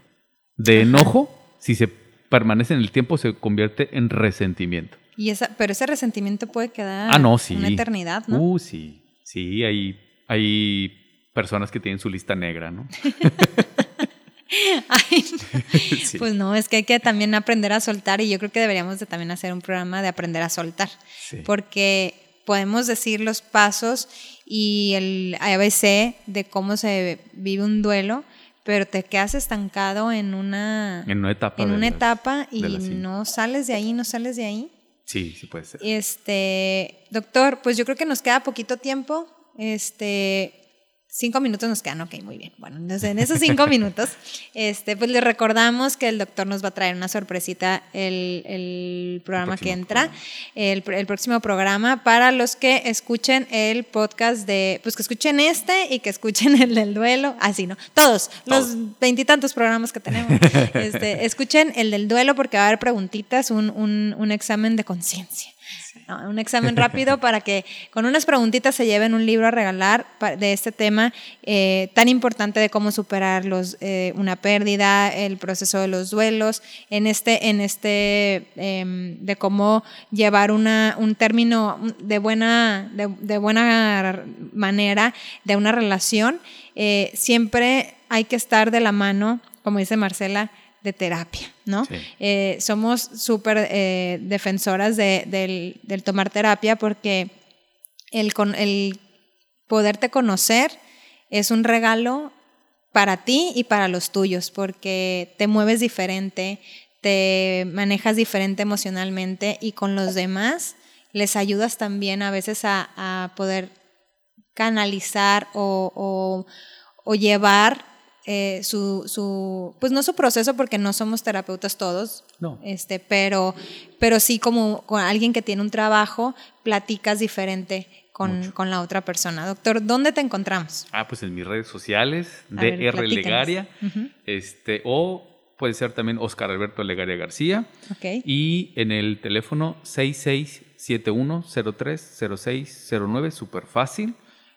De enojo, si se permanece en el tiempo, se convierte en resentimiento. Y esa, pero ese resentimiento puede quedar Ah, no, sí. una eternidad, ¿no? Uh, sí. Sí, hay, hay personas que tienen su lista negra, ¿no? <laughs> Ay, <laughs> Sí. Pues no, es que hay que también aprender a soltar y yo creo que deberíamos de también hacer un programa de aprender a soltar, Sí. porque podemos decir los pasos y el ABC de cómo se vive un duelo, pero te quedas estancado en una, En una etapa. en una las- etapa y no sales de ahí, no sales de ahí. Sí, sí puede ser. Este, doctor, pues yo creo que nos queda poquito tiempo. Este, cinco minutos nos quedan, ok, muy bien. Bueno, entonces en esos cinco minutos, <laughs> este, pues les recordamos que el doctor nos va a traer una sorpresita el, el programa que entra, el, el, próximo programa, para los que escuchen el podcast de, pues que escuchen este y que escuchen el del duelo, así, ¿no? Todos, los veintitantos programas que tenemos, <laughs> este, escuchen el del duelo porque va a haber preguntitas, un, un, un examen de conciencia un examen rápido para que con unas preguntitas se lleven un libro a regalar de este tema eh, tan importante de cómo superar los, eh, una pérdida, el proceso de los duelos, en este, en este em, de cómo llevar una, un término de buena, de, buena manera de una relación. Eh, siempre hay que estar de la mano, como dice Marcela, de terapia, ¿no? Eh, somos súper eh, defensoras de, del, tomar terapia porque el, el poderte conocer es un regalo para ti y para los tuyos, porque te mueves diferente, te manejas diferente emocionalmente y con los demás les ayudas también a veces a, poder canalizar o, o llevar eh, su, su, pues no su proceso porque no somos terapeutas todos, no. este, pero, pero sí como con alguien que tiene un trabajo, platicas diferente con, con, la otra persona. Doctor, ¿dónde te encontramos? Ah, pues en mis redes sociales, DR Legaria, este, o puede ser también Oscar Alberto Legaria García, okay. y en el teléfono 6671030609, súper fácil,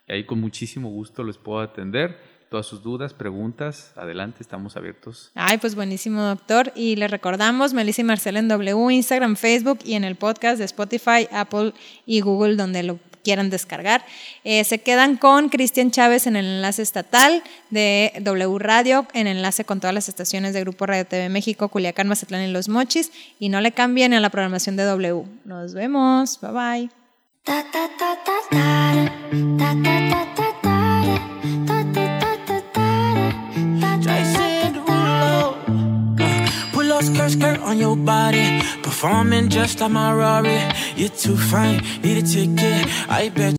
y ahí con muchísimo gusto les puedo atender todas sus dudas, preguntas, adelante, estamos abiertos. Ay, pues buenísimo, doctor. Y le recordamos, Melissa y Marcela en W, Instagram, Facebook y en el podcast de Spotify, Apple y Google, donde lo quieran descargar. Eh, se quedan con Cristian Chávez en el enlace estatal de W Radio, en enlace con todas las estaciones de Grupo Radio TV México, Culiacán, Mazatlán y Los Mochis. Y no le cambien a la programación de W. Nos vemos. Bye bye. On your body. Performing just like my Rari. You're too fine, need a ticket. I bet.